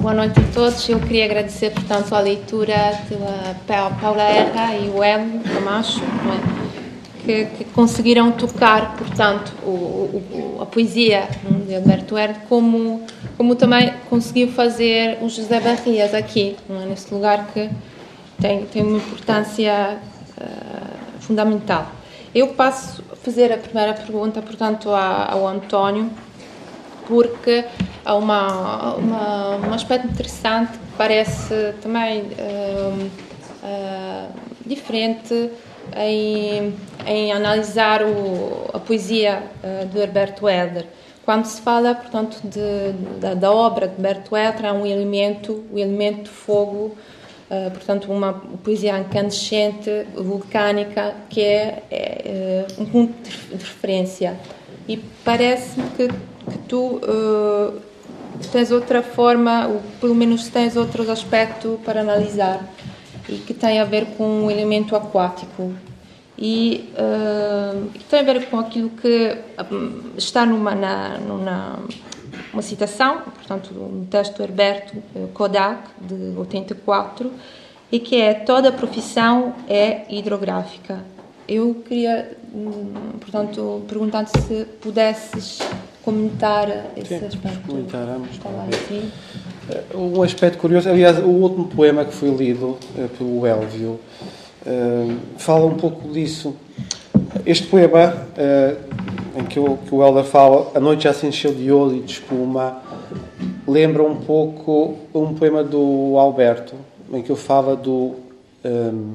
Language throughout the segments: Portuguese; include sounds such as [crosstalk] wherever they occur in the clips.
Boa noite a todos. Eu queria agradecer, portanto, a leitura pela Paula Erra e o Hélio Camacho, é? que, que, conseguiram tocar, portanto, o, o, a poesia de Alberto Herr, como, como também conseguiu fazer o José Barrias aqui, é? nesse lugar que tem, tem uma importância uh, fundamental. Eu passo a fazer a primeira pergunta, portanto, ao António, porque há uma, uma, um aspecto interessante que parece também uh, uh, diferente em, em analisar o, a poesia uh, de Herberto Helder. Quando se fala, portanto, de, da, da, obra de Herberto Helder, há um elemento, o elemento fogo, portanto, uma poesia incandescente, vulcânica, que é, é um ponto de referência. E parece-me que, que tu uh, tens outra forma, ou pelo menos tens outros aspectos para analisar e que tem a ver com o elemento aquático e uh, tem a ver com aquilo que um, está numa na, numa uma citação, portanto, um texto do Herberto eh, Kodak de 84 e que é toda profissão é hidrográfica. Eu queria, hum, portanto, perguntar se pudesses comentar esse Sim, aspecto. Comentaremos. Assim. Um aspecto curioso, aliás, o último poema que foi lido uh, pelo Elvio uh, fala um pouco disso. Este poema, uh, em que o, que o Helder fala, A noite já se encheu de ouro e de espuma, lembra um pouco um poema do Alberto, em que ele fala do, um,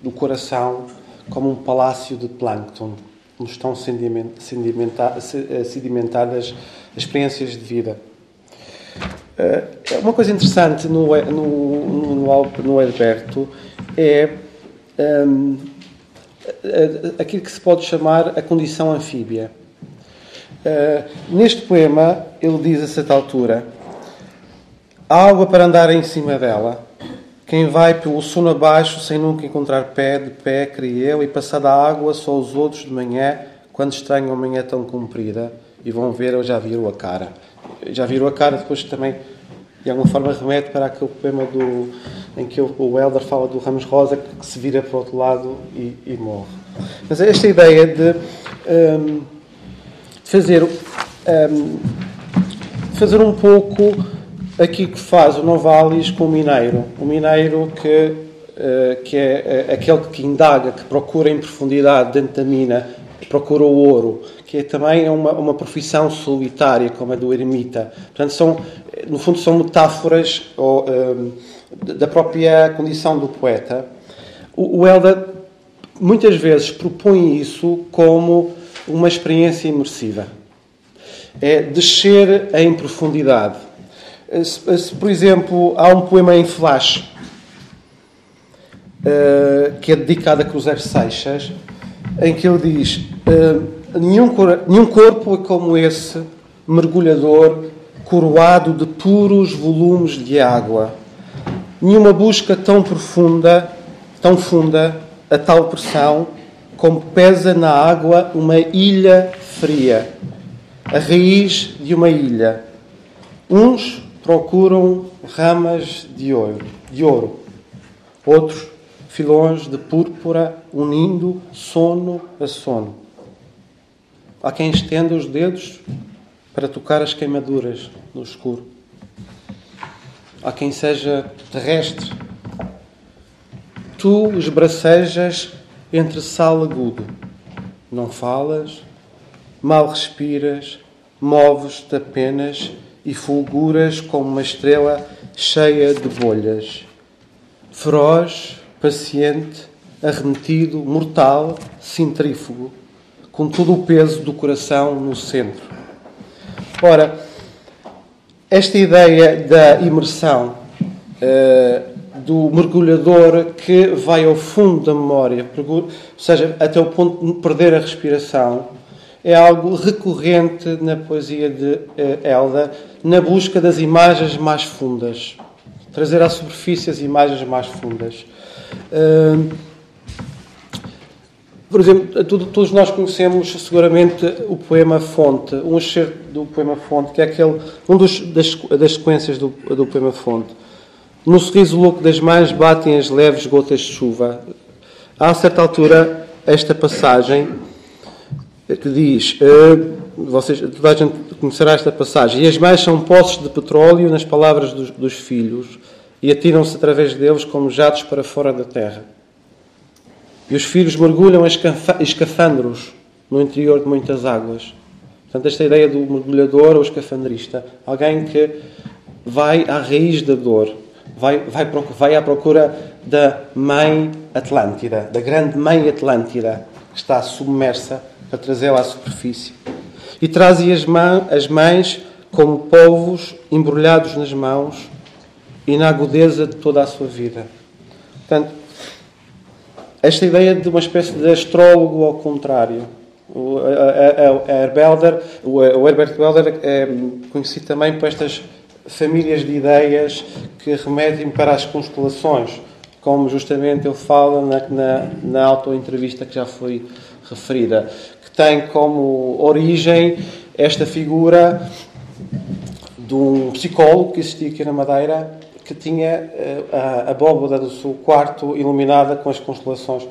do coração como um palácio de plâncton nos estão eh, sedimentadas experiências de vida. Eh, é uma coisa interessante no, no, no, no Alberto é um, ehm, aquilo que se pode chamar a condição anfíbia. Neste poema, ele diz a certa altura: há água para andar em cima dela. Quem vai pelo sono abaixo sem nunca encontrar pé, de pé, cria eu, e passada a água, só os outros de manhã, quando estranham a manhã tão comprida, e vão ver, eu já viram a cara. Já viram a cara, depois também, de alguma forma, remete para aquele poema do, em que o Helder fala do Ramos Rosa, que se vira para o outro lado e, e morre. Mas esta ideia de, um, fazer, um, fazer um pouco aqui que faz o Novalis com o mineiro. O mineiro que, uh, que é uh, aquele que indaga, que procura em profundidade dentro da mina, procura o ouro, que é também uma, uma profissão solitária, como a do eremita. Portanto, são, no fundo, são metáforas ou, um, eh, da própria condição do poeta. O, o Elda muitas vezes propõe isso como uma experiência imersiva. É descer em profundidade se, por exemplo, há um poema em flash uh, que é dedicado a Cruzeiro Seixas, em que ele diz: nenhum, nenhum corpo é como esse mergulhador coroado de puros volumes de água. Nenhuma busca tão profunda, tão funda, a tal pressão, como pesa na água uma ilha fria, a raiz de uma ilha. Uns procuram ramas de ouro, de ouro. Outros, filões de púrpura, unindo sono a sono. Há quem estenda os dedos para tocar as queimaduras no escuro. Há quem seja terrestre. Tu esbracejas entre sal agudo. Não falas, mal respiras, moves-te apenas e fulguras como uma estrela cheia de bolhas. Feroz, paciente, arremetido, mortal, centrífugo, com todo o peso do coração no centro. Ora, esta ideia da imersão, uh, do mergulhador que vai ao fundo da memória, ou seja, até o ponto de perder a respiração, é algo recorrente na poesia de uh, Elda, na busca das imagens mais fundas. Trazer à superfície as imagens mais fundas. Por exemplo, todos nós conhecemos seguramente o poema Fonte, um excerto do poema Fonte, que é aquele, um dos, das, das sequências do, do poema Fonte. No sorriso louco das mães batem as leves gotas de chuva. Há a certa altura esta passagem que diz, uh, vocês, toda a gente conhecerá esta passagem, e as mães são poços de petróleo nas palavras dos, dos filhos e atiram-se através deles como jatos para fora da terra. E os filhos mergulham escafandros no interior de muitas águas. Portanto, esta ideia do mergulhador ou escafandrista, alguém que vai à raiz da dor, vai, vai, vai à procura da mãe Atlântida, da grande mãe Atlântida, que está submersa para trazê-la à superfície. E traz as, as mães como povos embrulhados nas mãos e na agudeza de toda a sua vida. Portanto, esta ideia de uma espécie de astrólogo ao contrário. O, a, a, a o, o Herbert Welder é conhecido também por estas famílias de ideias que remetem para as constelações, como justamente ele fala na, na, na auto-entrevista que já foi referida, tem como origem esta figura de um psicólogo que existia aqui na Madeira que tinha eh, a abóbada do seu quarto iluminada com as constelações.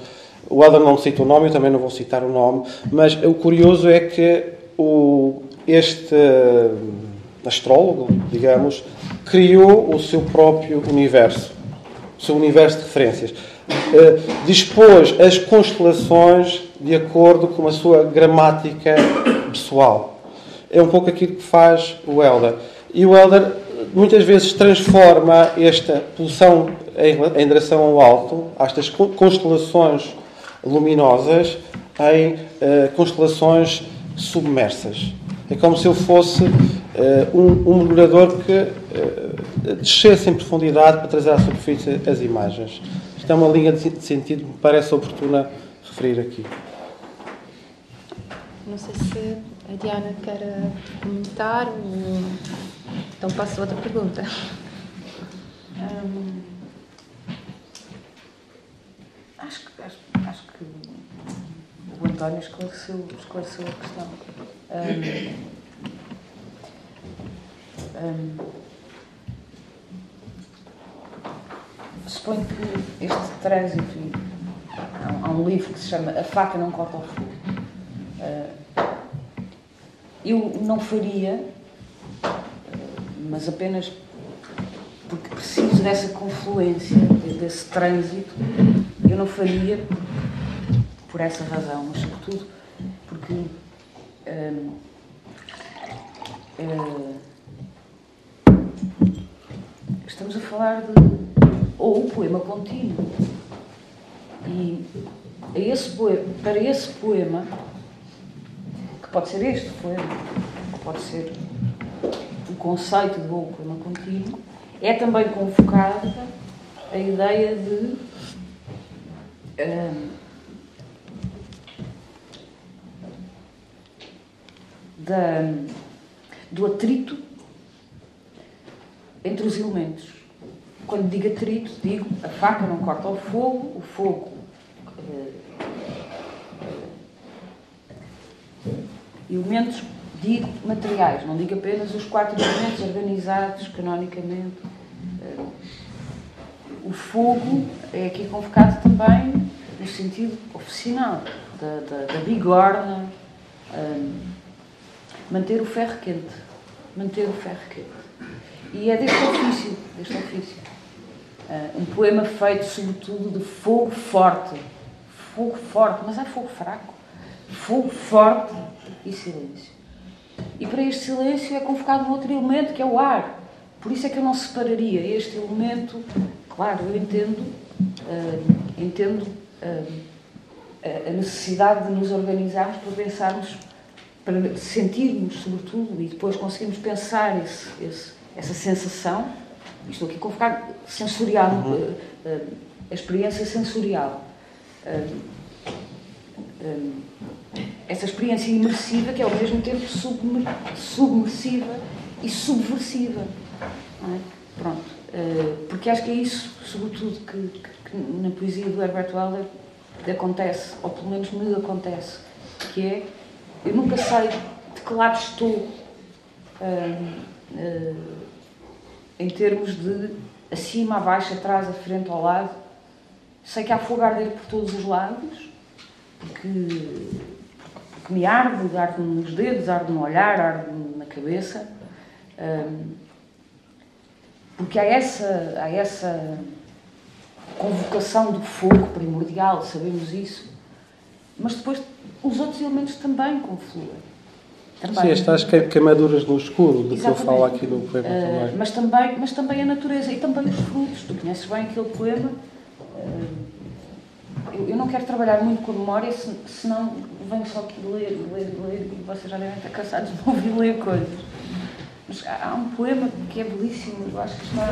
O Helder não cita o nome, eu também não vou citar o nome, mas o curioso é que o, este eh, astrólogo, digamos, criou o seu próprio universo, o seu universo de referências. Uh, dispôs as constelações de acordo com a sua gramática pessoal. É um pouco aquilo que faz o Helder. E o Helder muitas vezes transforma esta pulsão em direção ao alto, estas constelações luminosas, em uh, constelações submersas. É como se eu fosse uh, um, um, mergulhador que uh, descesse em profundidade para trazer à superfície as imagens. Isto é uma linha de sentido que me parece oportuna referir aqui. Não sei se a Diana quer comentar. Então passo a outra pergunta. Hum, acho, acho, acho que o António esclareceu, esclareceu a questão. Hum, hum, suponho que este trânsito, há um livro que se chama A Faca Não Corta o Fogo. Uh, eu não faria, mas apenas porque preciso dessa confluência, desse trânsito, eu não faria por essa razão, mas sobretudo porque hum, hum, estamos a falar de ou o poema contínuo. E esse poema, para esse poema pode ser este poema, pode ser o conceito de bom poema contínuo, é também convocada a ideia de um, da, do atrito entre os elementos. Quando digo atrito, digo a faca não corta o fogo, o fogo elementos, digo materiais, não digo apenas os quatro elementos organizados canonicamente. Eh, o fogo é aqui convocado também no sentido oficinal, da, da, da bigorna, um, manter o ferro quente, manter o ferro quente. E é deste ofício, deste ofício. Uh, um poema feito sobretudo de fogo forte, fogo forte, mas é fogo fraco, fogo forte e silêncio. E para este silêncio é convocado um outro elemento que é o ar. Por isso é que eu não separaria este elemento. Claro, eu entendo, uh, entendo uh, a necessidade de nos organizarmos para pensarmos, para sentirmos, sobretudo, e depois conseguirmos pensar esse, esse, essa sensação. Estou aqui a convocar sensorial, uhum. uh, a experiência sensorial essa experiência imersiva que é ao mesmo tempo submersiva e subversiva. É? Pronto. Uh, porque acho que é isso, sobretudo, que, que, que, na poesia do Herbert Welder acontece, ou pelo menos me acontece, que é eu nunca sei de que lado estou uh, uh, em termos de acima, abaixo, atrás, à frente, ao lado. Sei que há fogo a arder por todos os lados, porque, porque me arde, arde nos dedos, arde no olhar, arde na cabeça. Um, porque há essa, há essa convocação do fogo primordial, sabemos isso, mas depois os outros elementos também confluem. Também. Sim, estas queimaduras no escuro, do Exatamente. que eu falo aqui no poema uh, também. Mas, também. Mas também a natureza e também os frutos. Tu conheces bem aquele poema. Uh, eu, eu, não quero trabalhar muito com a memória, se, senão venho só aqui ler, ler, ler, e vocês já devem estar cansados de ouvir ler coisas. Mas há, há um poema que é belíssimo, eu acho que está.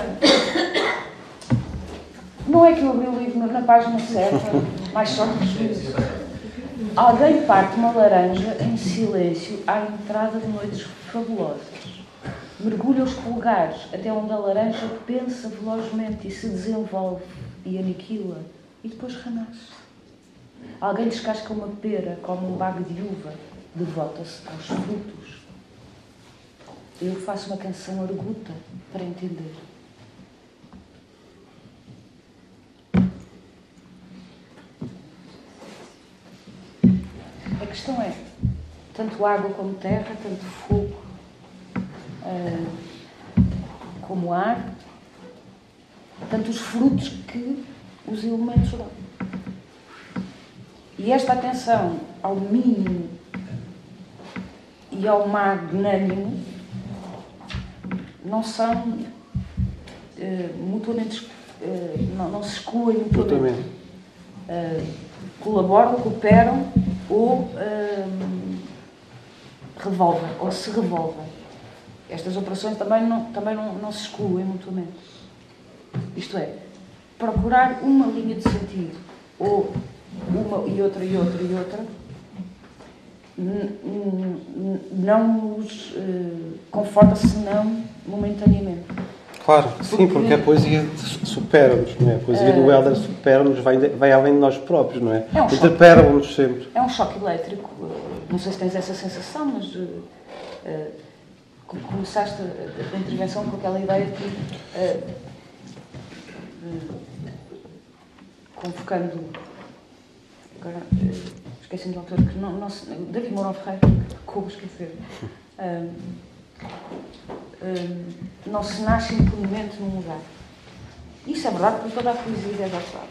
Não é que eu abri o livro na, na página certa, mais sorte que. Alguém parte uma laranja em silêncio à entrada de noites fabulosas. Mergulha os polegares até onde a laranja pensa velozmente e se desenvolve e aniquila e depois renasce. Alguém descasca uma pera como um bago de uva, devota-se aos frutos. Eu faço uma canção arguta para entender. A questão é, tanto água como terra, tanto fogo uh, como ar, tanto os frutos que os elementos dão. E esta atenção ao mínimo e ao magnânimo não são uh, mutuamente, uh, não, não, se excluem mutuamente. Uh, colaboram, cooperam ou hum, revolvem, ou se revolvem. Estas operações também não, também não, não se excluem mutuamente. Isto é, procurar uma linha de sentido, ou uma e outra e outra e outra, não nos uh, conforta senão momentaneamente. Claro, porque, sim, porque a poesia supera-nos, não é? A poesia do eh, Helder supera-nos, vai, vai além de nós próprios, não é? é um Interpela-nos sempre. É um choque elétrico. Não sei se tens essa sensação, mas uh, começaste a, a intervenção com aquela ideia de que, convocando. Agora, esqueci-me do autor, que não, não David Mourão Ferreira, como esquecer. Hum, [laughs] não se nasce impunemente num lugar. Isso é verdade porque toda a poesia é verdade.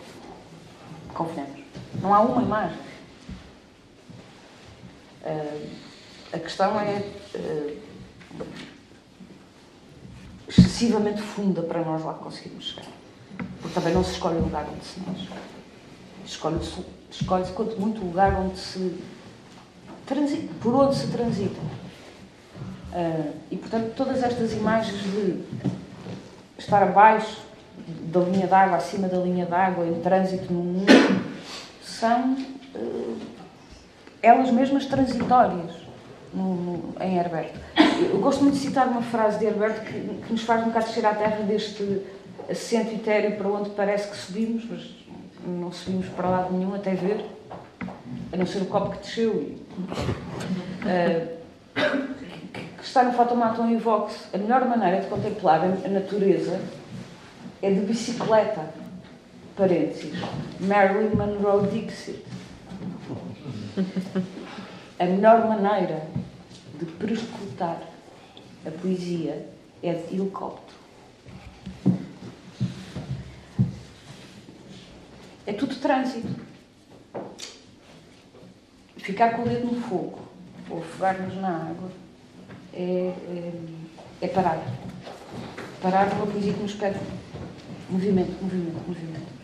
Confiamos. Não há uma imagem. Uh, a questão é uh, excessivamente funda para nós lá conseguirmos chegar. Porque também não se escolhe o lugar onde se nasce. Escolhe-se, escolhe quanto muito o lugar onde se transita, por onde se transita. Uh, e, portanto, todas estas imagens de estar abaixo da linha d'água, acima da linha d'água, em trânsito no mundo, são uh, elas mesmas transitórias no, no, em Herbert. Eu gosto muito de citar uma frase de Herbert que, que nos faz um bocado descer à terra deste assento etéreo para onde parece que subimos, mas não subimos para lado nenhum até ver, a não ser o copo que desceu. Uh, que está no Fotomaton e Vox, a melhor maneira de contemplar a natureza é de bicicleta. Parênteses. Marilyn Monroe Dixit. A melhor maneira de prescrutar a poesia é de helicóptero. É tudo trânsito. Ficar com o dedo no fogo ou afogar-nos na água é, é, é parar. Parar numa poesia que nos pede movimento, movimento, movimento.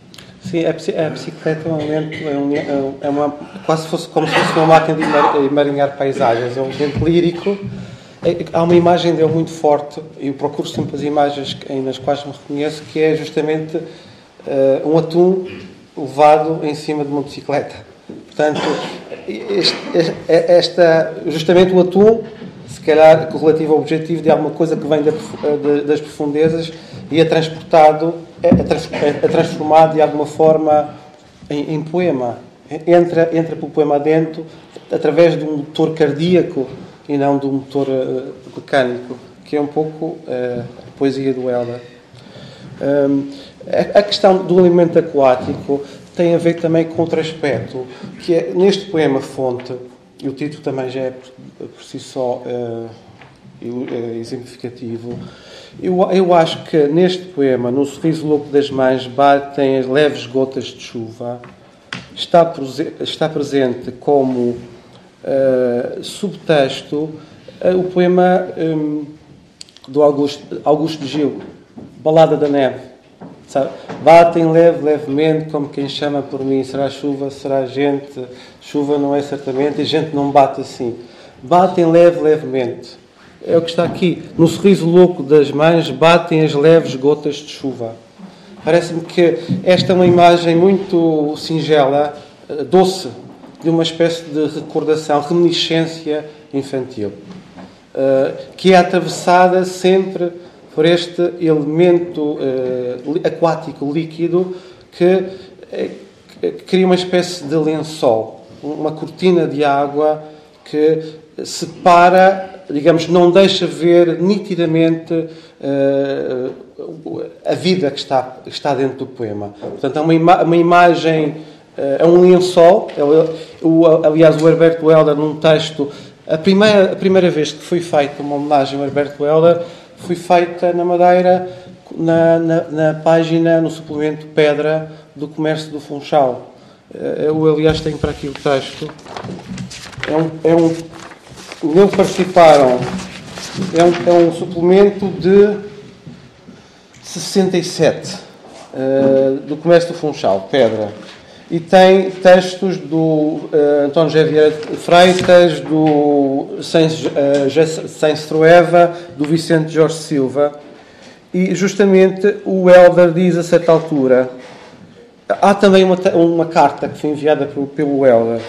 Sim, a, bicicleta é um elemento, é, um, é, é uma, quase fosse, como se fosse uma máquina de emaranhar paisagens, é um elemento lírico. É, há uma imagem dele muito forte, e eu procuro sempre as imagens nas quais me reconheço, que é justamente uh, um atum levado em cima de uma bicicleta. Portanto, este, esta, justamente o atum se calhar correlativo ao objetivo de alguma coisa que vem das profundezas e é transportado, é, é, é, transformado de alguma forma em, em poema. entra, entra pelo poema adentro através de um motor cardíaco e não de um motor uh, mecânico, que é um pouco uh, a poesia do Helder. Um, a, questão do alimento aquático tem a ver também com outro aspecto, que é neste poema fonte, e o título também já é por, por si só uh, exemplificativo, eu, eu acho que neste poema, no sorriso louco das mães, batem as leves gotas de chuva, está, está presente como uh, subtexto uh, o poema um, do Augusto, Augusto Gil, Balada da Neve. Sabe? Batem leve, levemente, como quem chama por mim. Será chuva, será gente. Chuva não é certamente, e gente não bate assim. Batem leve, levemente. É o que está aqui. No sorriso louco das mães batem as leves gotas de chuva. Parece-me que esta é uma imagem muito singela, eh, doce, de uma espécie de recordação, reminiscência infantil, eh, que é atravessada sempre por este elemento eh, aquático líquido que cria uma espécie de lençol, uma cortina de água que separa, digamos, não deixa ver nitidamente uh, a vida que está, que está dentro do poema. Portanto, é uma, ima uma imagem, uh, é um lençol. É, o, aliás, o Herberto Helder, num texto, a primeira, a primeira vez que foi feita uma homenagem ao Herberto Helder foi feita na Madeira, na, na, na página, no suplemento Pedra do Comércio do Funchal. Eh, eu, aliás, tenho para aqui o texto. É um, é um nele participaram, é um, é um suplemento de 67, uh, do Comércio do Funchal, Pedra. E tem textos do uh, António Javier Freitas, do Sainz uh, Trueva, do Vicente Jorge Silva. E justamente o Helder diz a certa altura. Há também uma, uma carta que foi enviada pelo, pelo Helder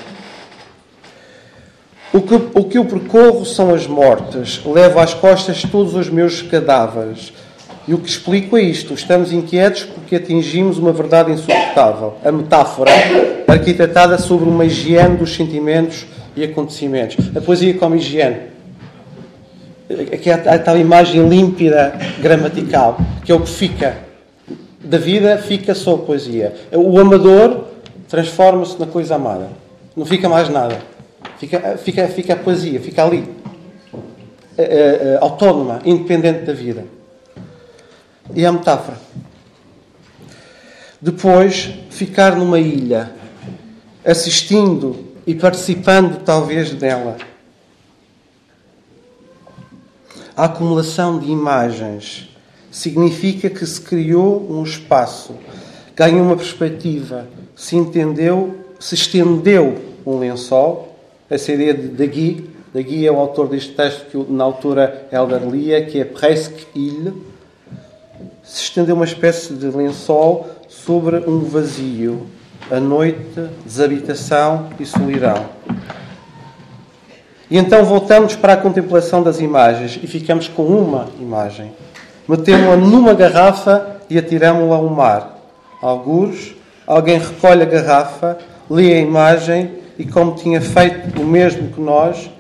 o que, o que eu percorro são as mortes, levo às costas todos os meus cadáveres. E o que explico é isto: estamos inquietos porque atingimos uma verdade insuportável. A metáfora arquitetada sobre uma higiene dos sentimentos e acontecimentos. A poesia como higiene. Aqui há a tal imagem límpida, gramatical, que é o que fica. Da vida fica só a poesia. O amador transforma-se na coisa amada. Não fica mais nada. Fica, fica, fica a poesia, fica ali. É, é, autónoma, independente da vida. E a metáfora. Depois, ficar numa ilha, assistindo e participando, talvez, dela. A acumulação de imagens significa que se criou um espaço, ganhou uma perspectiva, se entendeu, se estendeu um lençol essa ideia de Dagui. Dagui é o autor deste texto que na altura Helder lia, que é Presque Ile. Se estendeu uma espécie de lençol sobre um vazio, a noite, desabitação e solidão. E então voltamos para a contemplação das imagens e ficamos com uma imagem. Metemos-la numa garrafa e atiramos-la ao mar. Alguns, alguém recolhe a garrafa, lê a imagem e, como tinha feito o mesmo que nós,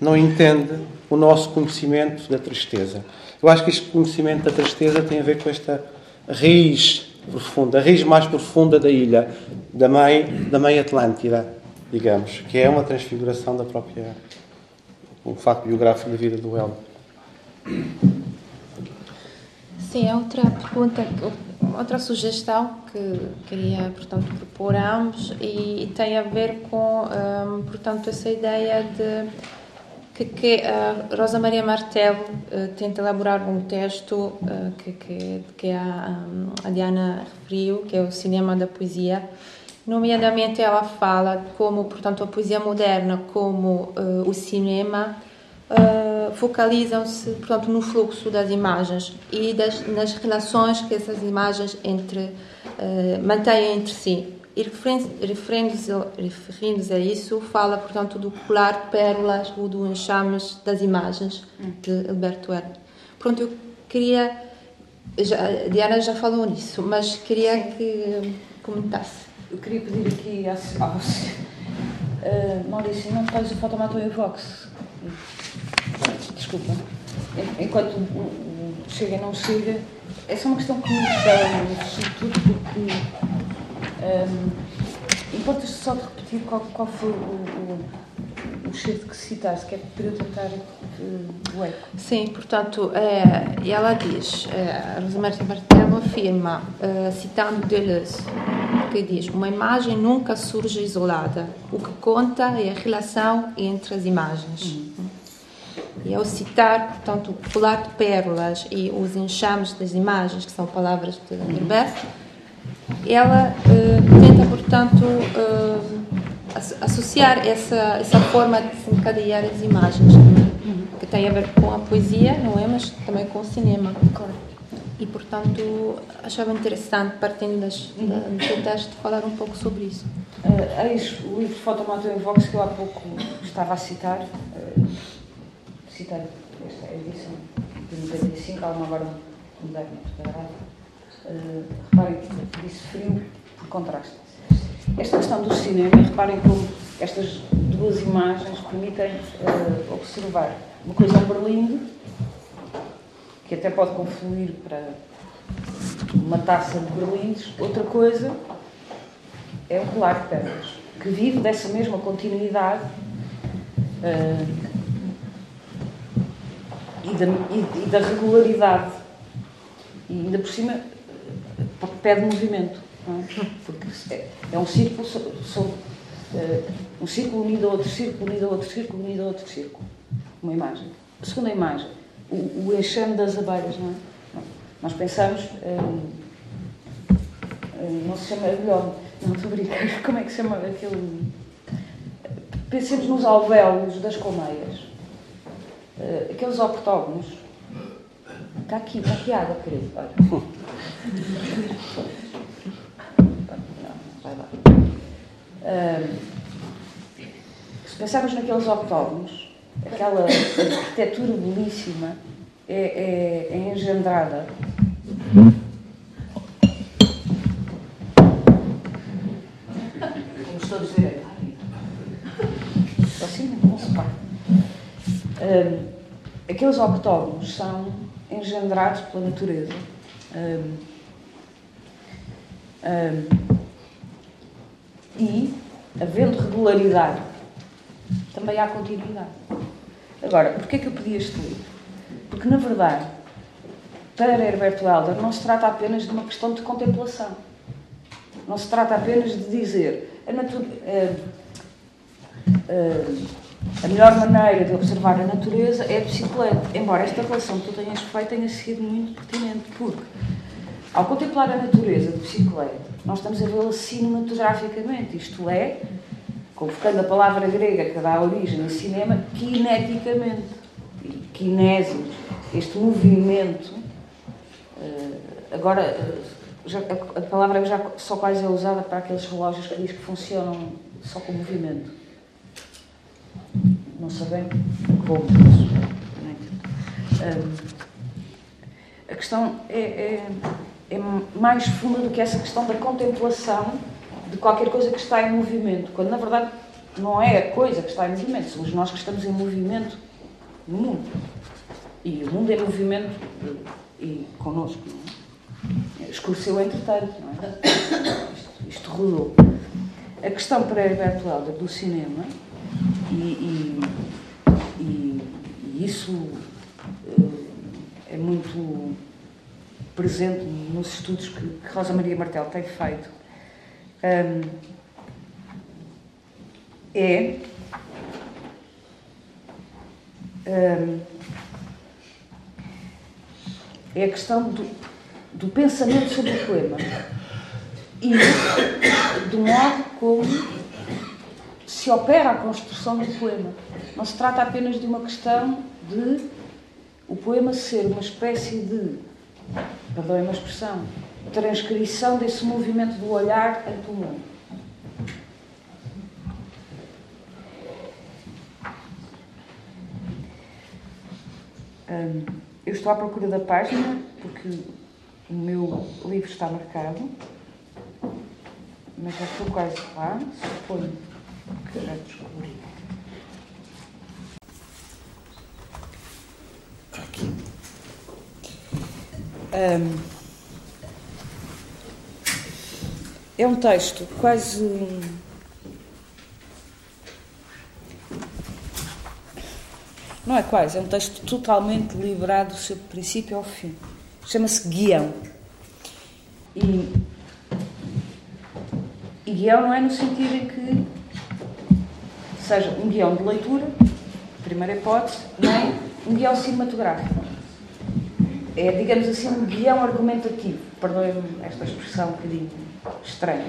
não entende o nosso conhecimento da tristeza. Eu acho que este conhecimento da tristeza tem a ver com esta raiz profunda, a raiz mais profunda da ilha, da mãe, da mãe Atlântida, digamos, que é uma transfiguração da própria, o facto biográfico da vida do Elmo. Sim, é outra pergunta, outra sugestão que queria, portanto, propor a ambos e, tem a ver com, um, portanto, essa ideia de que, que Rosa Maria Martel uh, tenta elaborar um texto uh, que, que, que a, a Diana referiu, que é o cinema da poesia, nomeadamente ela fala como, portanto, a poesia moderna como uh, o cinema focalizam-se, portanto, no fluxo das imagens e das, nas relações que essas imagens entre, mantêm entre si. E referindo-se referindo a isso, fala, portanto, do colar pérolas ou do enxames das imagens de Alberto Herrera. Pronto, eu queria... Já, a Diana já falou nisso, mas queria que comentasse. eu queria pedir aqui ao uh, Maurício, não faz o fotomato em Vox. Desculpa. Enquanto chega e não chega, essa é uma questão que me dá, sobretudo porque. Um, Importas só de repetir qual, qual foi o, o, o cheiro que citaste, que é para eu tentar uh, o eco. Sim, portanto, é, ela diz, é, a Rosemary Bartel afirma, é, citando Deleuze, que diz: Uma imagem nunca surge isolada. O que conta é a relação entre as imagens. Uhum. E ao citar, portanto, o colar de pérolas e os enxames das imagens, que são palavras de Herbert, ela uh, tenta, portanto, uh, associar essa, essa forma de desencadear as imagens, uhum. que tem a ver com a poesia, não é? Mas também com o cinema. Claro e, portanto, achava interessante, partindo das, uhum. da, do texto, falar um pouco sobre isso. Uh, eis o livro Fotomato em Vox que eu há pouco estava a citar, uh, citar esta edição de 95, há uma agora mudar muito fotografia. Uh, reparem que disse frio por contraste. Esta questão do cinema, reparem como estas duas imagens permitem uh, observar uma coisa Berlim que até pode confluir para uma taça de berlindes. Outra coisa é o colar de pedras, que vive dessa mesma continuidade uh, e, da, e, e, da, regularidade. E ainda por cima pede movimento. É? Porque é, é, um círculo, são, uh, um círculo unido a outro círculo, unido a outro círculo, unido a outro círculo. Uma imagem. A segunda imagem o, o enxame das abelhas, não é? Nós pensamos, hum, hum, não se chama abelhão, não estou a brincar, [laughs] como é que se chama aquele. Pensemos nos alvéolos das colmeias, aqueles octógonos. Está aqui, está aqui água, querido. Olha. Não, vai lá. Uh, se pensarmos naqueles octógonos, aquela arquitetura belíssima é, é, é engendrada. Como estou a dizer, não se pode. Aqueles octógonos são engendrados pela natureza. Um, um, e, havendo regularidade, também há continuidade. Agora, porquê é que eu pedi este livro? Porque, na verdade, para Herberto Helder não se trata apenas de uma questão de contemplação. Não se trata apenas de dizer a, natu a, a, a melhor maneira de observar a natureza é a bicicleta. Embora esta relação que tu tenhas feito tenha sido muito pertinente, porque ao contemplar a natureza de bicicleta, nós estamos a vê-la cinematograficamente, isto é, convocando a palavra grega que dá origem ao cinema, kineticamente. Kinésios, este movimento. Eh, agora, eh, a palavra já só quase é usada para aqueles relógios que diz que funcionam só com movimento. Não sabem como. A questão é, é, é mais funda do que essa questão da contemplação de qualquer coisa que está em movimento, quando na verdade não é a coisa que está em movimento, somos nós que estamos em movimento no mundo. E o mundo é movimento e connosco, não é? Escureceu entretanto, não é? Isto, isto rodou. A questão para Herberto Helder do cinema, e, e, e, e isso uh, é muito presente nos estudos que, que Rosa Maria Martel tem feito. Um, é um, é a questão do, do pensamento sobre o poema e do modo como se opera a construção do poema. Não se trata apenas de uma questão de o poema ser uma espécie de, perdoem uma expressão, transcrição desse movimento do olhar ante o mundo. eu estou à procura da página porque o meu livro está marcado mas já estou quase lá, suponho que já descobri. Aqui. É um texto quase. Não é quase, é um texto totalmente liberado do seu princípio ao fim. Chama-se Guião. E, e guião não é no sentido em que seja um guião de leitura, primeira hipótese, nem um guião cinematográfico. É, digamos assim, um guião argumentativo. Perdoem-me esta expressão um bocadinho estranha.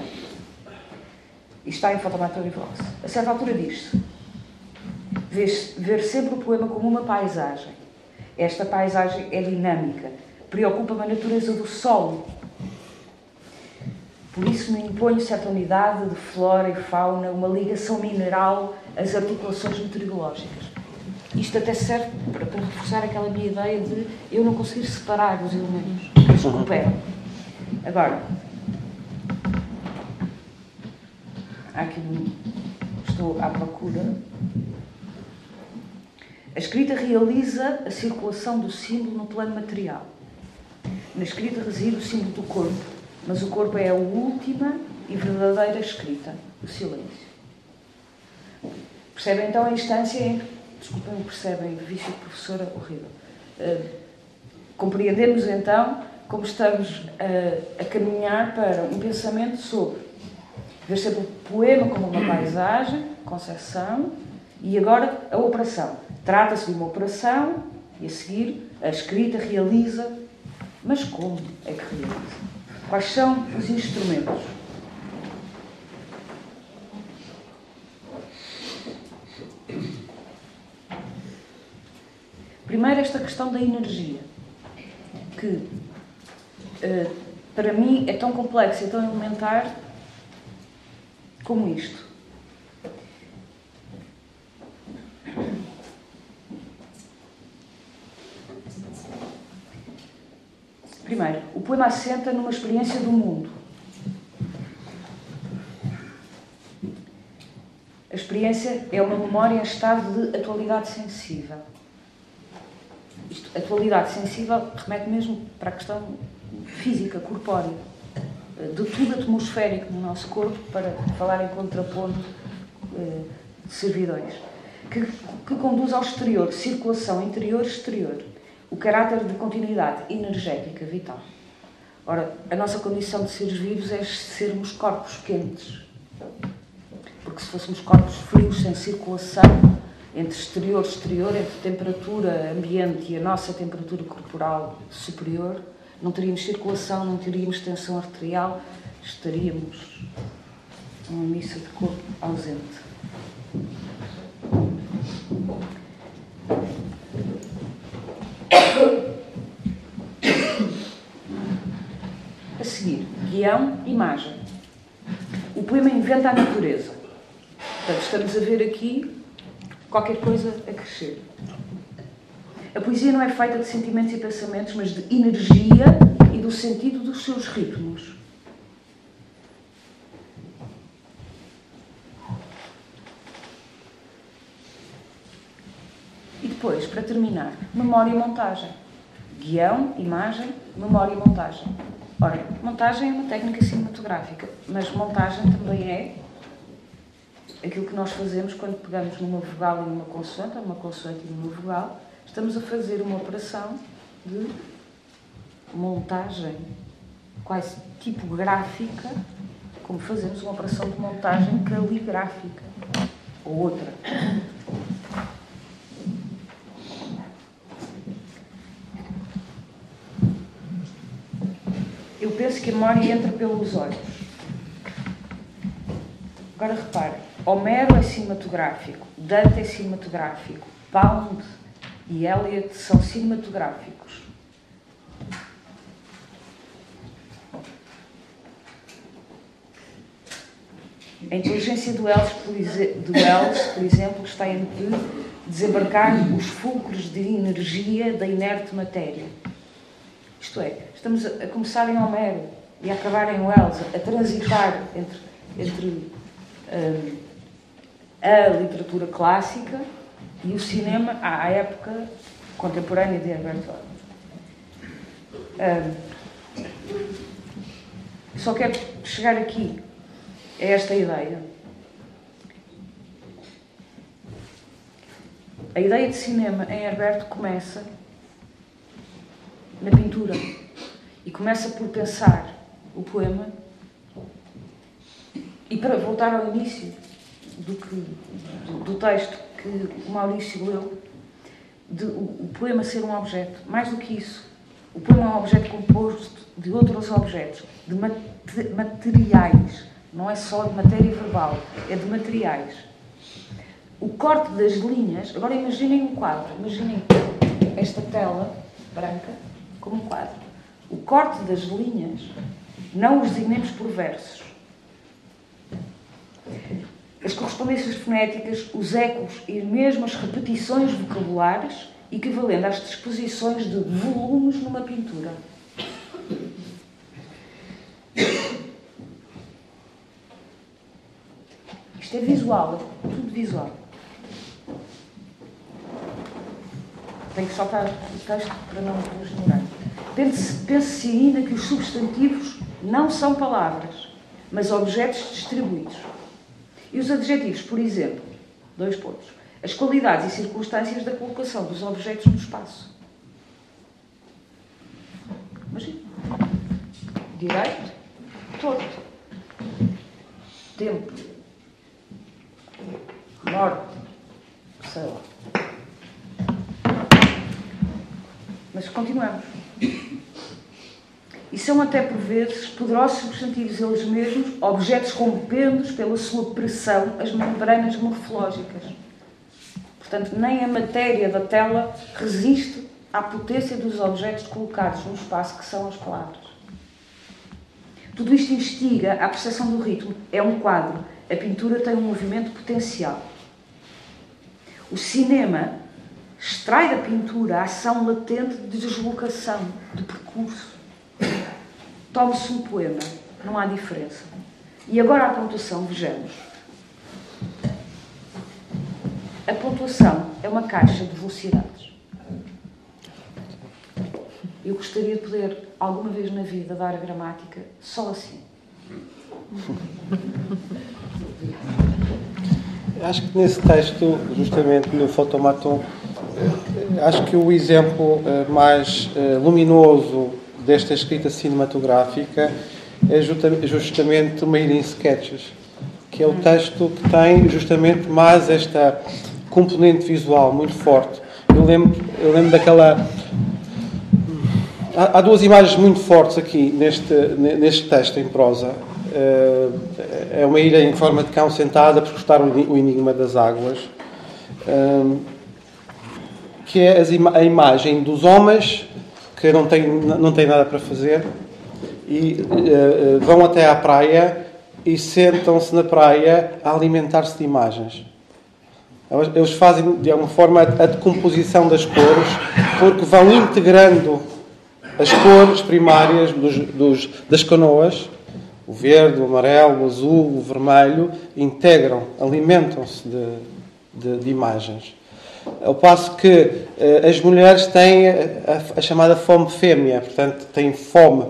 E está em Fotomatório Vox. A certa altura diz-se ver sempre o poema como uma paisagem. Esta paisagem é dinâmica, preocupa-me a natureza do solo, por isso me imponho certa unidade de flora e fauna, uma ligação mineral às articulações meteorológicas. Isto até serve para, para reforçar aquela minha ideia de eu não conseguir separar os elementos que eles cooperam. Agora, aqui estou à procura. A escrita realiza a circulação do símbolo no plano material. Na escrita reside o símbolo do corpo, mas o corpo é a última e verdadeira escrita, o silêncio. Percebem então a instância em que, desculpem, percebem, vício professora horrível. Uh, compreendemos então como estamos a, a, caminhar para um pensamento sobre ver sempre o poema como uma paisagem, concepção, e agora a operação. Trata-se de uma operação e a seguir a escrita realiza, mas como é que realiza? Quais são os instrumentos? Primeiro, esta questão da energia, que eh, para mim é tão complexa e tão elementar como isto. Primeiro, o poema assenta numa experiência do mundo. A experiência é uma memória em estado de atualidade sensível. Isto, atualidade sensível remete mesmo para a questão física, corpórea, de tudo atmosférico no nosso corpo, para falar em contraponto eh, de servidões, que, que conduz ao exterior, circulação interior-exterior o caráter de continuidade energética vital. Ora, a nossa condição de seres vivos é sermos corpos quentes. Porque se fôssemos corpos frios, sem circulação, entre exterior e exterior, entre temperatura ambiente e a nossa temperatura corporal superior, não teríamos circulação, não teríamos tensão arterial, estaríamos numa missa de corpo ausente. A seguir, guião, imagem. O poema inventa a natureza. Portanto, estamos a ver aqui qualquer coisa a crescer. A poesia não é feita de sentimentos e pensamentos, mas de energia e do sentido dos seus ritmos. E depois, para terminar, memória e montagem. Guião, imagem, memória e montagem. Ora, montagem é uma técnica cinematográfica, mas montagem também é aquilo que nós fazemos quando pegamos numa vogal e numa consoante, ou numa consoante e numa vogal, estamos a fazer uma operação de montagem quase tipográfica, como fazemos uma operação de montagem caligráfica ou outra. Eu penso que a memória entra pelos olhos. Agora repare, Homero é cinematográfico, Dante é cinematográfico, Pound e Eliot são cinematográficos. A inteligência do Wells, Wells, por exemplo, está entre desembarcar os fulcros de energia da inerte matéria. Isto é, estamos a começar em Homero e a acabar em Wells, a transitar entre entre uh, a literatura clássica e o cinema à época contemporânea de Herbert Weld. só quero chegar aqui a esta ideia. A ideia de cinema em Herbert começa na pintura e começa por pensar o poema e para voltar ao início do, que, do, do texto que o Maurício leu, de, o, o, poema ser um objeto. Mais do que isso, o poema é um objeto composto de outros objetos, de materiais. Não é só de matéria verbal, é de materiais. O corte das linhas. Agora imaginem um quadro. Imaginem esta tela branca como um quadro. O corte das linhas, não os designemos por versos as correspondências fonéticas, os ecos e mesmo as repetições vocabulares, equivalendo às disposições de volumes numa pintura. Isto é visual, é tudo visual. Tenho que saltar o texto para não ignorar. Pense-se ainda que os substantivos não são palavras, mas objetos distribuídos. E os adjetivos, por exemplo, dois pontos. As qualidades e circunstâncias da colocação dos objetos no espaço. Imagina. Direito, torto. Tempo. Morte. Sei lá. Mas continuamos e são até por vezes poderosos substantivos eles mesmos, objetos rompendo pela sua pressão as membranas morfológicas. Portanto, nem a matéria da tela resiste à potência dos objetos colocados no espaço que são as palavras. Tudo isto instiga a percepção do ritmo. É um quadro. A pintura tem um movimento potencial. O cinema extrai da pintura a ação latente de deslocação, de percurso. Tome-se um poema, não há diferença. E agora a pontuação, vejamos. A pontuação é uma caixa de velocidades. Eu gostaria de poder, alguma vez na vida, dar a gramática só assim. Acho que nesse texto, justamente no Fotomaton, acho que o exemplo eh, mais eh, luminoso desta escrita cinematográfica é justamente o Made in Sketches, que é o texto que tem justamente mais esta componente visual muito forte. Eu lembro, eu lembro daquela. Há, há duas imagens muito fortes aqui neste, neste texto em prosa. Eh, é uma ilha em forma de cão sentada a prescrutar o enigma das águas, eh, que é a imagem dos homens que não têm, não têm nada para fazer e uh, vão até à praia e sentam-se na praia a alimentar-se de imagens. Eles fazem, de alguma forma, a decomposição das cores, porque vão integrando as cores primárias dos, dos, das canoas, o verde, o amarelo, o azul, o vermelho, integram, alimentam-se de, de, de imagens. Ao passo que uh, as mulheres têm a, a, chamada fome fêmea, portanto, têm fome.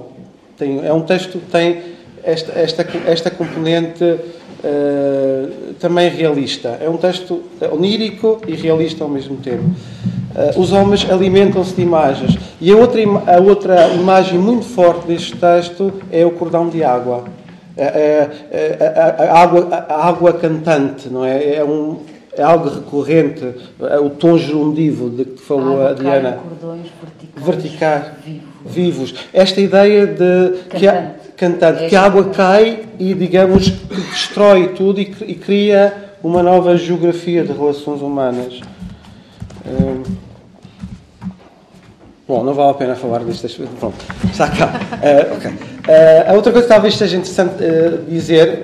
Tem, é um texto que tem esta, esta, esta componente uh, também realista. É um texto onírico e realista ao mesmo tempo. Uh, os homens alimentam-se de imagens. E a outra, a outra imagem muito forte deste texto é o cordão de água. A, a água, a água cantante, não é? É um, é algo recorrente, é o tom gerundivo de que falou a Diana. Cordões verticais, vivos. vivos. Esta ideia de cantante. que a, cantante, é que a água cai e, digamos, destrói tudo e, e cria uma nova geografia de relações humanas. Hum. Bom, não vale a pena falar disto. Pronto, está cá. Uh, [laughs] okay. uh, a outra coisa que talvez seja interessante uh, dizer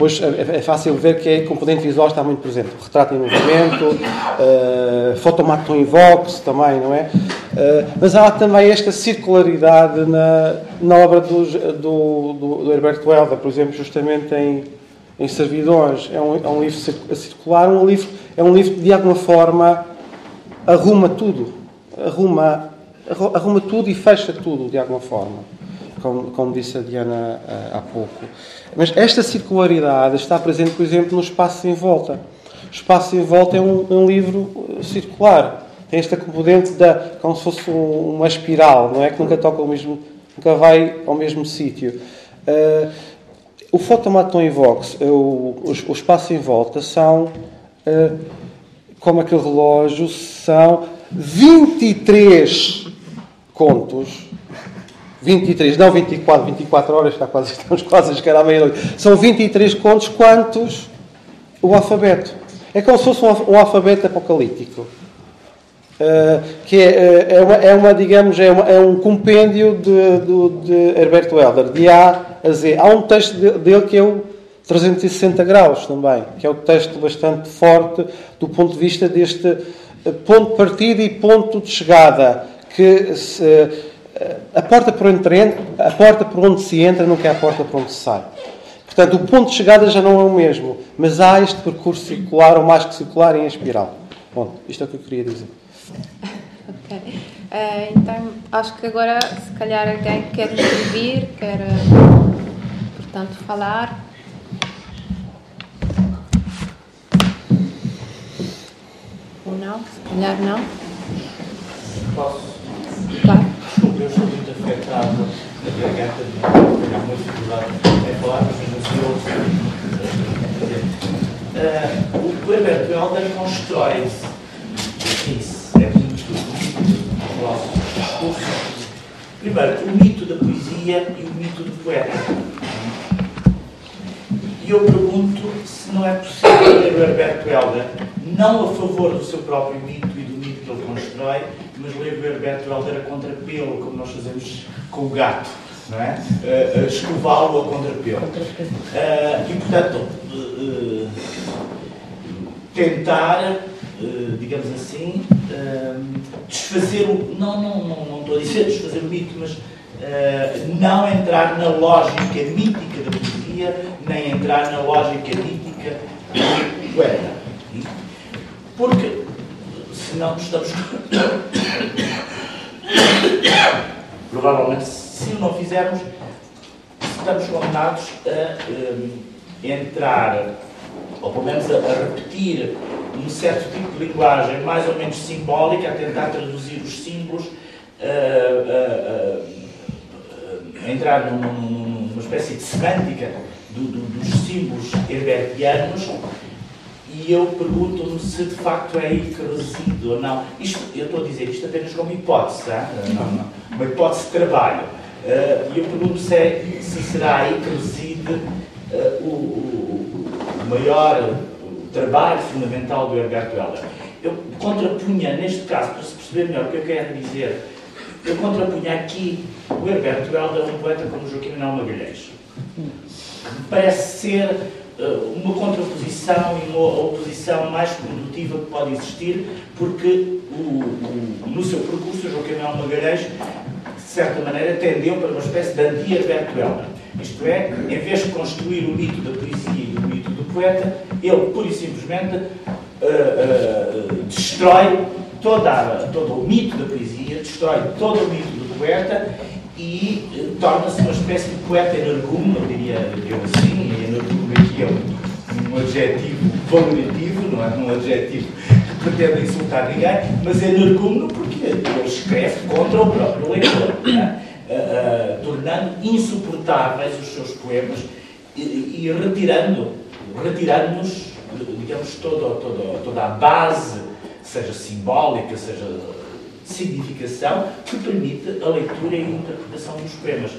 depois é, é fácil ver que a componente visual está muito presente. Retrato em movimento, uh, em vox também, não é? Uh, mas há também esta circularidade na, na obra do, do, do, Herbert Welder, por exemplo, justamente em em servidões, é um, é um livro circular, um livro, é um livro que de alguma forma arruma tudo, arruma, arruma tudo e fecha tudo de alguma forma, como, como disse a Diana uh, há pouco. Mas esta circularidade está presente, por exemplo, no Espaço em Volta. O Espaço em Volta é um, um livro eh, circular. Tem esta componente da, como se fosse uma espiral, não é? Que nunca toca ao mesmo, nunca vai ao mesmo sítio. Uh, o Fotomaton Vox, o, o, o, espaço em volta, são, uh, como aquele relógio, são 23 contos 23, não 24, 24 horas, está quase, [laughs] estamos quase a chegar à meia-noite. São 23 contos, quantos o alfabeto. É como se fosse um, alfabeto apocalíptico. Uh, que é, uh, é, uma, é, uma, digamos, é, uma, é um compêndio de, de, de, Herberto Helder, de A a Z. Há um texto dele que é o 360 graus também, que é um texto bastante forte do ponto de vista deste uh, ponto de partida e ponto de chegada, que se, a porta por onde entra, a porta por onde se entra nunca é a porta por onde se sai. Portanto, o ponto de chegada já não é o mesmo, mas há este percurso circular, ou mais que circular, em espiral. Bom, isto é o que eu queria dizer. Ok. Uh, então, acho que agora, se calhar, alguém quer escrever, quer, uh, portanto, falar. Ou não? Se calhar não. Posso? Eu estou muito afetado na garganta, tenho muita dificuldade em falar, mas ainda se ouve. Uh, o Herbert Helder constrói-se, isso é muito, discurso. Primeiro, o mito da poesia e o mito do poeta. E eu pergunto se não é possível ler o Herbert Helder não a favor do seu próprio mito que ele constrói, mas ler o Herberto Helder a contrapelo, como nós fazemos com o gato, não é? Uh, escová-lo a contrapelo. Uh, e, portanto, uh, tentar, digamos assim, desfazer o. Não, não, não, não estou a dizer desfazer o mito, mas não entrar na lógica mítica da poesia, nem entrar na lógica mítica do poeta. Porque senão estamos. Provavelmente, se não fizermos, estamos condenados a um, entrar, ou pelo menos a, a, repetir, um certo tipo de linguagem mais ou menos simbólica, a tentar traduzir os símbolos, a, a entrar num, numa espécie de semântica do, do, dos símbolos herbertianos e eu pergunto-me se de facto é aí que reside ou não. Isto, eu estou a dizer isto apenas como hipótese, não, não, uma hipótese de trabalho. Uh, e eu pergunto se, é, se será aí que reside uh, o, o, maior o trabalho fundamental do Herberto Helder. Eu contrapunha, neste caso, para se perceber melhor o que eu quero dizer, eu contrapunha aqui o Herberto Helder a um poeta como Joaquim Manuel Magalhães. Parece ser uma contraposição e uma oposição mais produtiva que pode existir, porque o, o, no seu percurso, o João Manuel Magalhães, de certa maneira, tendeu para uma espécie de anti-Alberto. Isto é, em vez de construir o mito da poesia e o mito do poeta, ele, pura e simplesmente, uh, uh, destrói toda, todo o mito da poesia, destrói todo o mito do poeta e uh, torna-se uma espécie de poeta energume, eu diria eu assim, energume aqui é um, um adjetivo valorativo, não é um adjetivo que pretende insultar ninguém, mas é energúmeno porque ele escreve contra o próprio leitor, é? uh, uh, tornando insuportáveis os seus poemas e, e retirando, retirando-nos, digamos, toda, toda, toda a base, seja simbólica, seja significação que permite a leitura e a interpretação dos poemas.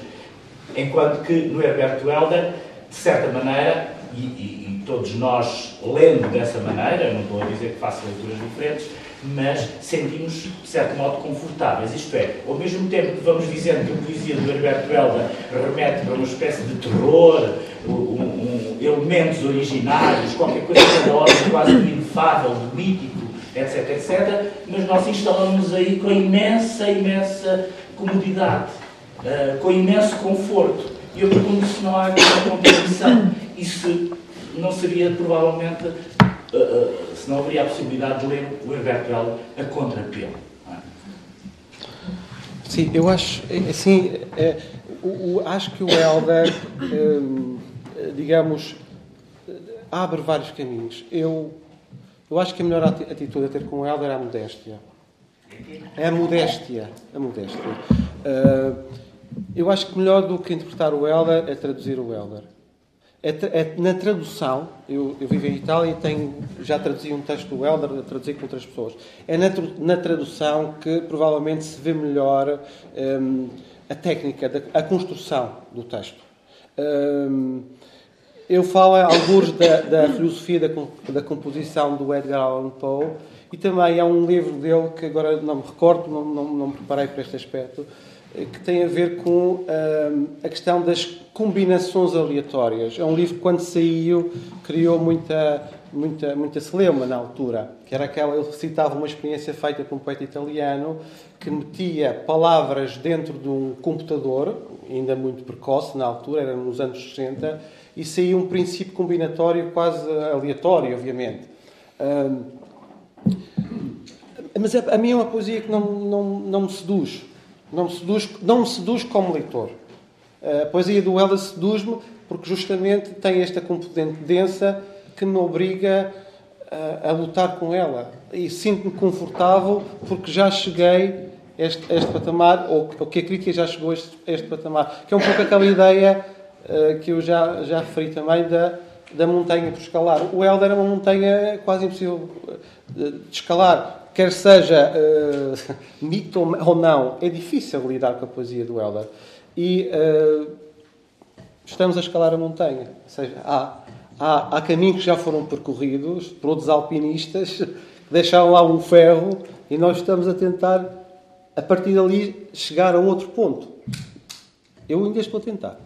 Enquanto que no Herberto Helder, de certa maneira, e, e, e, todos nós lendo dessa maneira, não estou a dizer que faço leituras diferentes, mas sentimos, de certo modo, confortáveis. Isto é, ao mesmo tempo que vamos dizendo que a poesia do Herberto Helder remete para uma espécie de terror, um, um, elementos originários, qualquer coisa da ordem quase do inefável, do mítico, etc, etc, mas nós instalamos aí com imensa, imensa comodidade, uh, com imenso conforto. E eu pergunto se não há aqui uma contradição e se não seria provavelmente, uh, uh, se não haveria a possibilidade de ler o Herberto Helder a contrapelo. É? Sim, eu acho, assim, é, o, o, acho que o Helder, hum, digamos, abre vários caminhos. Eu, eu acho que a melhor atitude a ter com o Helder é a modéstia. É a modéstia. A modéstia. Uh, eu acho que melhor do que interpretar o Helder é traduzir o Helder. É, é, na tradução, eu, eu, vivo em Itália e tenho, já traduzi um texto do Helder, traduzi com outras pessoas. É na, na tradução que provavelmente se vê melhor um, a técnica, da, a construção do texto. Um, eu falo alguns da, da filosofia da, da, composição do Edgar Allan Poe e também há um livro dele que agora não me recordo, não, não, não me preparei para este aspecto, que tem a ver com uh, a questão das combinações aleatórias. É um livro que, quando saiu, criou muita, muita, muita celeuma na altura, que era aquela, ele citava uma experiência feita por um poeta italiano que metia palavras dentro de um computador, ainda muito precoce na altura, era nos anos 60, e saía um princípio combinatório quase aleatório, obviamente. Mas a, a mim é uma poesia que não, não, não me seduz não me seduz, não me seduz como leitor. A poesia do Helder seduz-me porque justamente tem esta componente densa que me obriga a, a lutar com ela. E sinto-me confortável porque já cheguei a este, este patamar, ou, ou, que a crítica já chegou a este, a este, patamar. Que é um pouco aquela ideia que eu já, já referi também da, da montanha por escalar. O Helder é uma montanha quase impossível de escalar quer seja uh, [laughs] mito ou não, é difícil lidar com a poesia do Helder. E uh, estamos a escalar a montanha. Ou seja, há, há, há caminhos que já foram percorridos por outros alpinistas que deixaram lá um ferro e nós estamos a tentar, a partir dali, chegar a outro ponto. Eu ainda estou a tentar.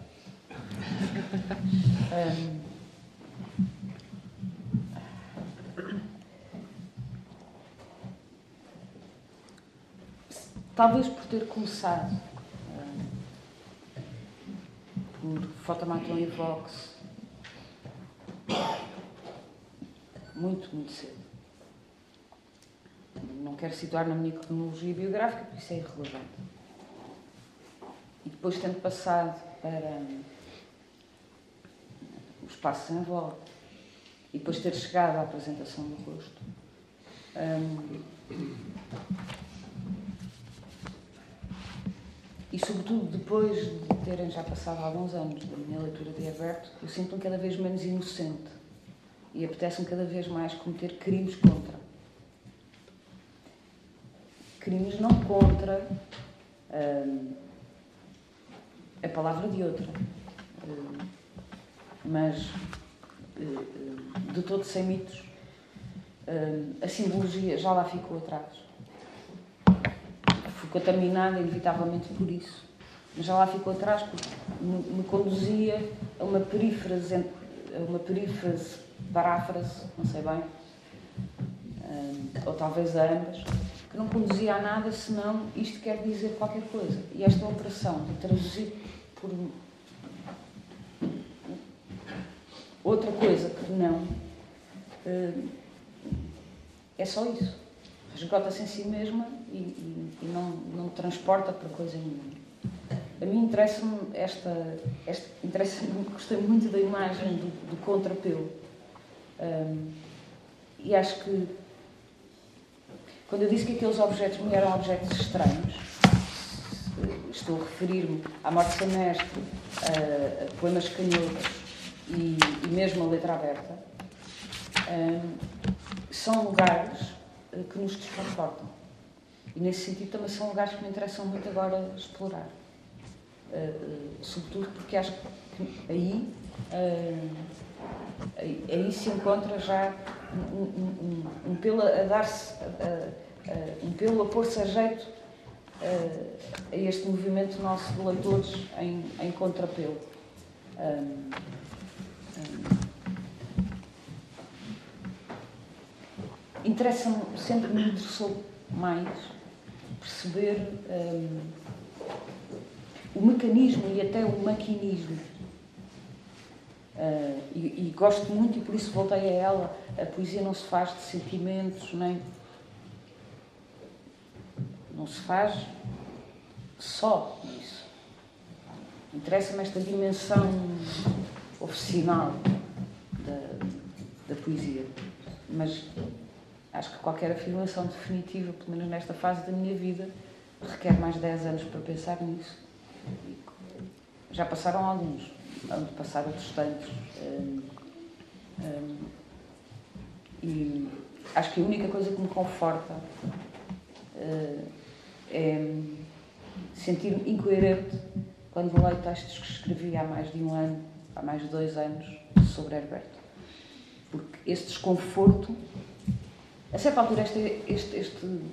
Talvez por ter começado uh, por Fotomaton e Vox muito, muito cedo. Não quero situar na minha cronologia biográfica, porque isso é irrelevante. E depois tendo passado para um, o espaço sem volta e depois ter chegado à apresentação do rosto. E, sobretudo, depois de terem já passado alguns anos da minha leitura de Alberto, eu sinto-me cada vez menos inocente e apetece-me cada vez mais cometer crimes contra. Crimes não contra a palavra de outra, mas hum, de todo sem mitos. Hum, a simbologia já lá ficou atrás fui contaminada inevitavelmente por isso. Mas já lá ficou atrás porque me, conduzia a uma perífrase, a uma perífrase, paráfrase, não sei bem, um, ou talvez a ambas, que não conduzia a nada senão isto quer dizer qualquer coisa. E esta operação de traduzir por outra coisa que não, um, é só isso esgota-se em si mesma e, e, e, não, não transporta para coisa nenhuma. A mim interessa-me esta, esta interessa-me, [laughs] gostei muito da imagem do, do contrapelo. Um, e acho que quando eu disse que aqueles objetos me eram objetos estranhos, estou a referir-me à morte semestre, a, a poemas canhotos e, e, mesmo a letra aberta, um, são lugares eh, que nos desconfortam. E nesse sentido também são lugares que me interessam muito agora explorar. Uh, sobretudo porque acho que aí, uh, aí, aí, se encontra já um, um, um, um pelo a dar-se, um pelo a pôr-se a jeito a este movimento nosso de leitores em, em contrapelo. Interessa-me, sempre me interessou mais perceber um, o mecanismo e até o maquinismo Uh, e, e, gosto muito e por isso voltei a ela. A poesia não se faz de sentimentos, nem. Não se faz só isso. Interessa-me esta dimensão oficinal da, da poesia. Mas acho que qualquer afirmação definitiva, pelo menos nesta fase da minha vida, requer mais 10 anos para pensar nisso. Já passaram alguns onde passar outros tantos. Um, um, e acho que a única coisa que me conforta uh, é sentir-me incoerente quando leio textos que escrevi há mais de um ano, há mais de dois anos, sobre Herberto. Porque esse desconforto, a certa altura, este. este, este uh,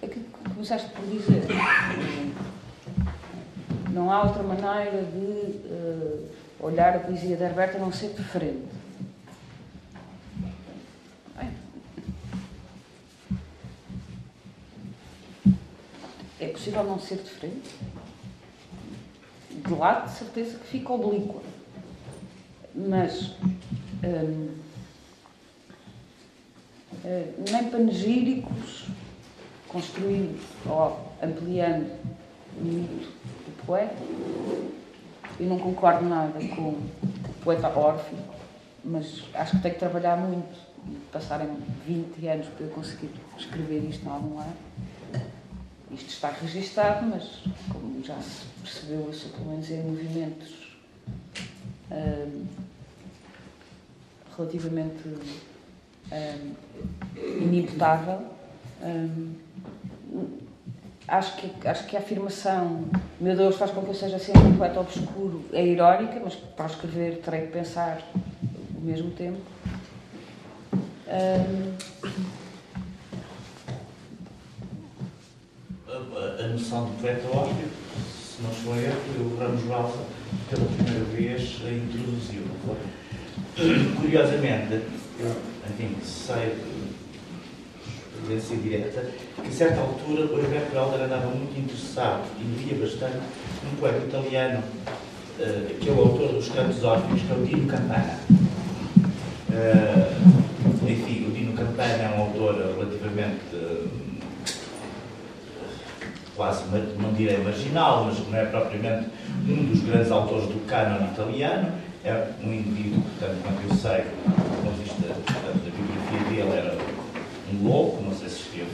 que começaste por dizer. Uh, não há outra maneira de uh, olhar a poesia de Herberto a não ser diferente. É possível não ser diferente? De lá, de certeza que fica oblíqua. Mas. Um, eh, nem panegíricos construindo ou ampliando o mito poeta. Eu não concordo nada com o poeta órfão, mas acho que tenho que trabalhar muito. Passarem 20 anos para eu conseguir escrever isto em algum lado. Isto está registado, mas como já se percebeu, eu sou pelo menos em movimentos hum, relativamente hum, inimputável. Hum, acho que, acho que a afirmação meu Deus faz com que eu seja sempre um poeta obscuro é irónica, mas para escrever terei que pensar ao mesmo tempo. Um... A, noção de poeta óbvio, se não estou erro, o Ramos Balsa, pela primeira vez, a introduziu. Curiosamente, eu, enfim, sei experiência direta, que a certa altura o Herberto Helder andava muito interessado e via bastante um poeta italiano, uh, que é o autor dos Cantos Órfãos, que é o Dino Campana. Uh, enfim, o Dino Campana é um autor relativamente uh, quase, não direi marginal, mas não é propriamente um dos grandes autores do cânon italiano. É um indivíduo, portanto, quanto eu sei, do ponto de vista da biografia dele, era um louco, não sei se esteve,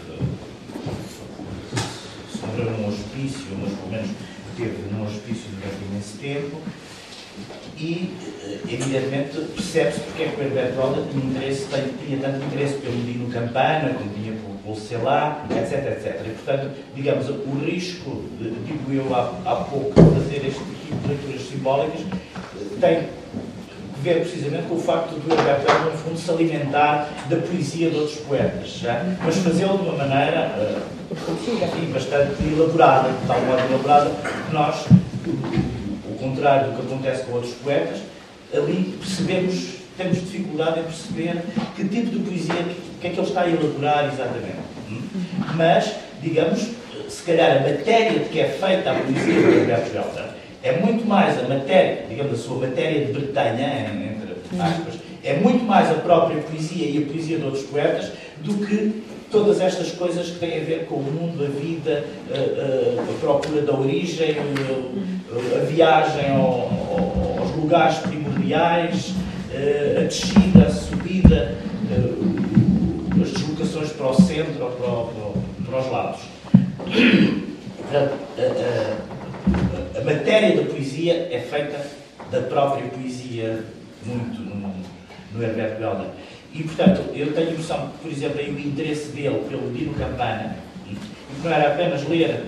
se morreu num hospício, mas pelo menos esteve num hospício durante imenso tempo. E, evidentemente, percebe-se porque é que o Herberto Alda tinha, interesse, tinha tanto interesse pelo Dino Campana, como tinha pelo Celar, etc, etc. E, portanto, digamos, o risco, digo eu há, há pouco, de fazer este tipo de leituras simbólicas, eh, tem ver precisamente com o facto do Herberto Helder, no fundo, se alimentar da poesia de outros poetas, mas fazê-lo de uma maneira uh, bastante elaborada, de tal modo elaborada que nós, o contrário do que acontece com outros poetas, ali percebemos, temos dificuldade em perceber que tipo de poesia, o que é que ele está a elaborar exatamente. Mas, digamos, se calhar a matéria de que é feita a poesia do Herberto Helder é muito mais a matéria, digamos, a sua matéria de Bretanha, entre aspas, é muito mais a própria poesia e a poesia de outros poetas do que todas estas coisas que têm a ver com o mundo, a vida, a, a, a procura da origem, a, a viagem ao, aos lugares primordiais, a descida, a subida, as deslocações para o centro ou para, para, para os lados. Portanto, a matéria da poesia é feita da própria poesia, muito no, no Herberto Helder. E, portanto, eu tenho a noção que, por exemplo, aí o interesse dele pelo Dino Campana, e não era apenas ler,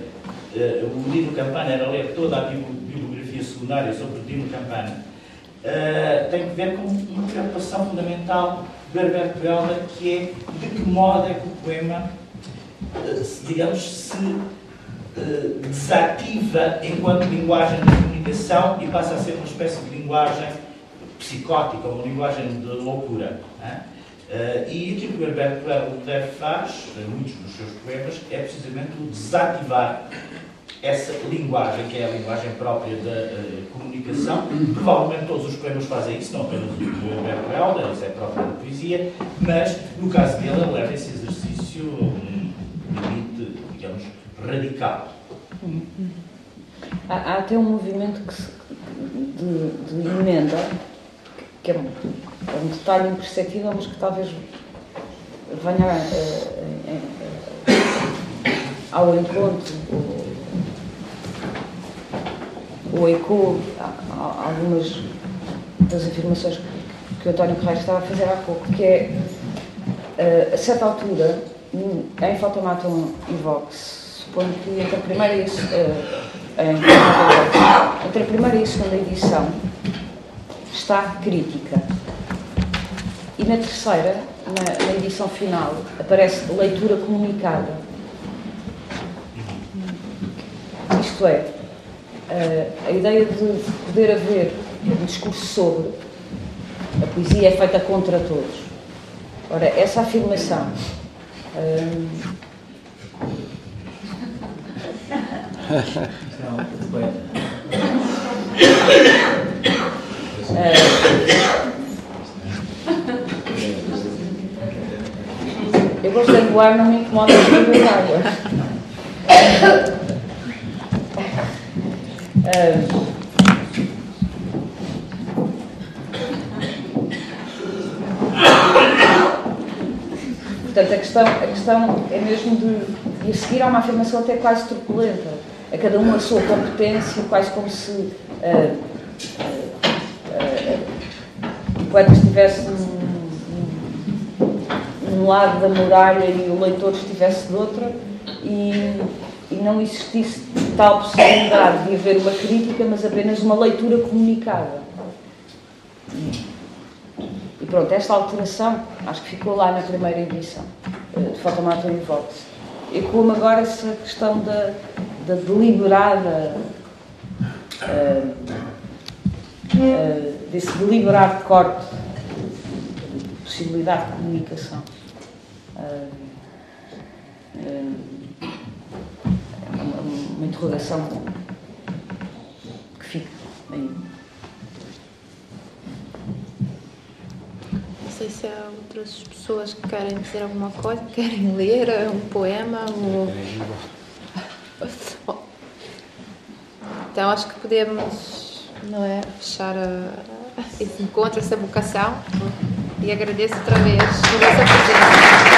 uh, o Dino Campana era ler toda a bibliografia secundária sobre o Dino Campana, uh, tem que ver com uma preocupação fundamental do Herberto Helder, que é de que modo é que o poema, uh, digamos, se eh, desativa enquanto linguagem de comunicação e passa a ser uma espécie de linguagem psicótica, uma linguagem de loucura. Uh, e aquilo que o Herberto Helder faz, em muitos dos seus poemas, é precisamente o desativar essa linguagem, que é a linguagem própria da comunicação. Provavelmente todos os poemas fazem isso, não apenas o Humberto Helder, isso é próprio da poesia, mas no caso dele ele leva esse exercício a um limite, digamos, radical. Há, há até um movimento que se, de, de, emenda, que é um, é um, detalhe imperceptível, mas que talvez venha uh, uh, ao encontro ou eco algumas das afirmações que o António Correia estava a fazer há pouco, que é, eh, a certa altura, em Fotomaton e Vox, suponho que entre a primeira e a, eh, entre a primeira e a segunda edição está crítica. E na terceira, na, na edição final, aparece leitura comunicada. Isto é, a ideia de poder haver um discurso sobre a poesia é feita contra todos. Ora, essa afirmação. Eu gosto de voar, não me incomoda de água. Portanto, a questão, a questão é mesmo de. A seguir há uma afirmação até quase truculenta. A cada um a sua competência, quase como se uh, uh, uh, o poeta estivesse num, num lado da muralha e o leitor estivesse de outra. E, e não existisse tal possibilidade de haver uma crítica, mas apenas uma leitura comunicada. E pronto, esta alteração acho que ficou lá na primeira edição eh, de Fotomato e Vox. E como agora essa questão da, da deliberada, uh, uh, desse deliberado corte de possibilidade de comunicação. Uh, uma interrogação que fica aí. Não sei se há outras pessoas que querem dizer alguma coisa, querem ler um poema. Então acho que podemos não é, fechar a, esse encontro, essa vocação. E agradeço outra vez por essa presença.